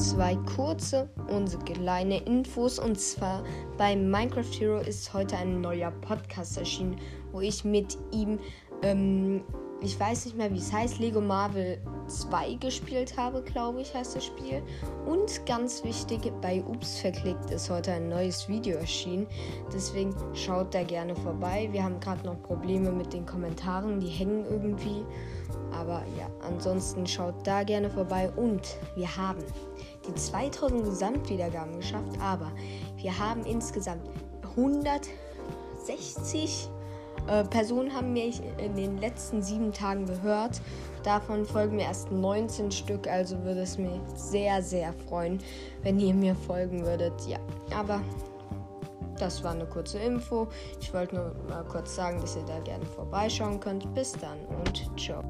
zwei kurze und kleine Infos. Und zwar bei Minecraft Hero ist heute ein neuer Podcast erschienen, wo ich mit ihm, ähm, ich weiß nicht mehr, wie es heißt, Lego Marvel 2 gespielt habe, glaube ich, heißt das Spiel. Und ganz wichtig, bei Ups verklickt ist heute ein neues Video erschienen. Deswegen schaut da gerne vorbei. Wir haben gerade noch Probleme mit den Kommentaren, die hängen irgendwie. Aber ja, ansonsten schaut da gerne vorbei. Und wir haben die 2000 Gesamtwiedergaben geschafft, aber wir haben insgesamt 160 äh, Personen haben mich in den letzten sieben Tagen gehört. Davon folgen mir erst 19 Stück, also würde es mich sehr, sehr freuen, wenn ihr mir folgen würdet. Ja, aber das war eine kurze Info. Ich wollte nur mal kurz sagen, dass ihr da gerne vorbeischauen könnt. Bis dann und ciao.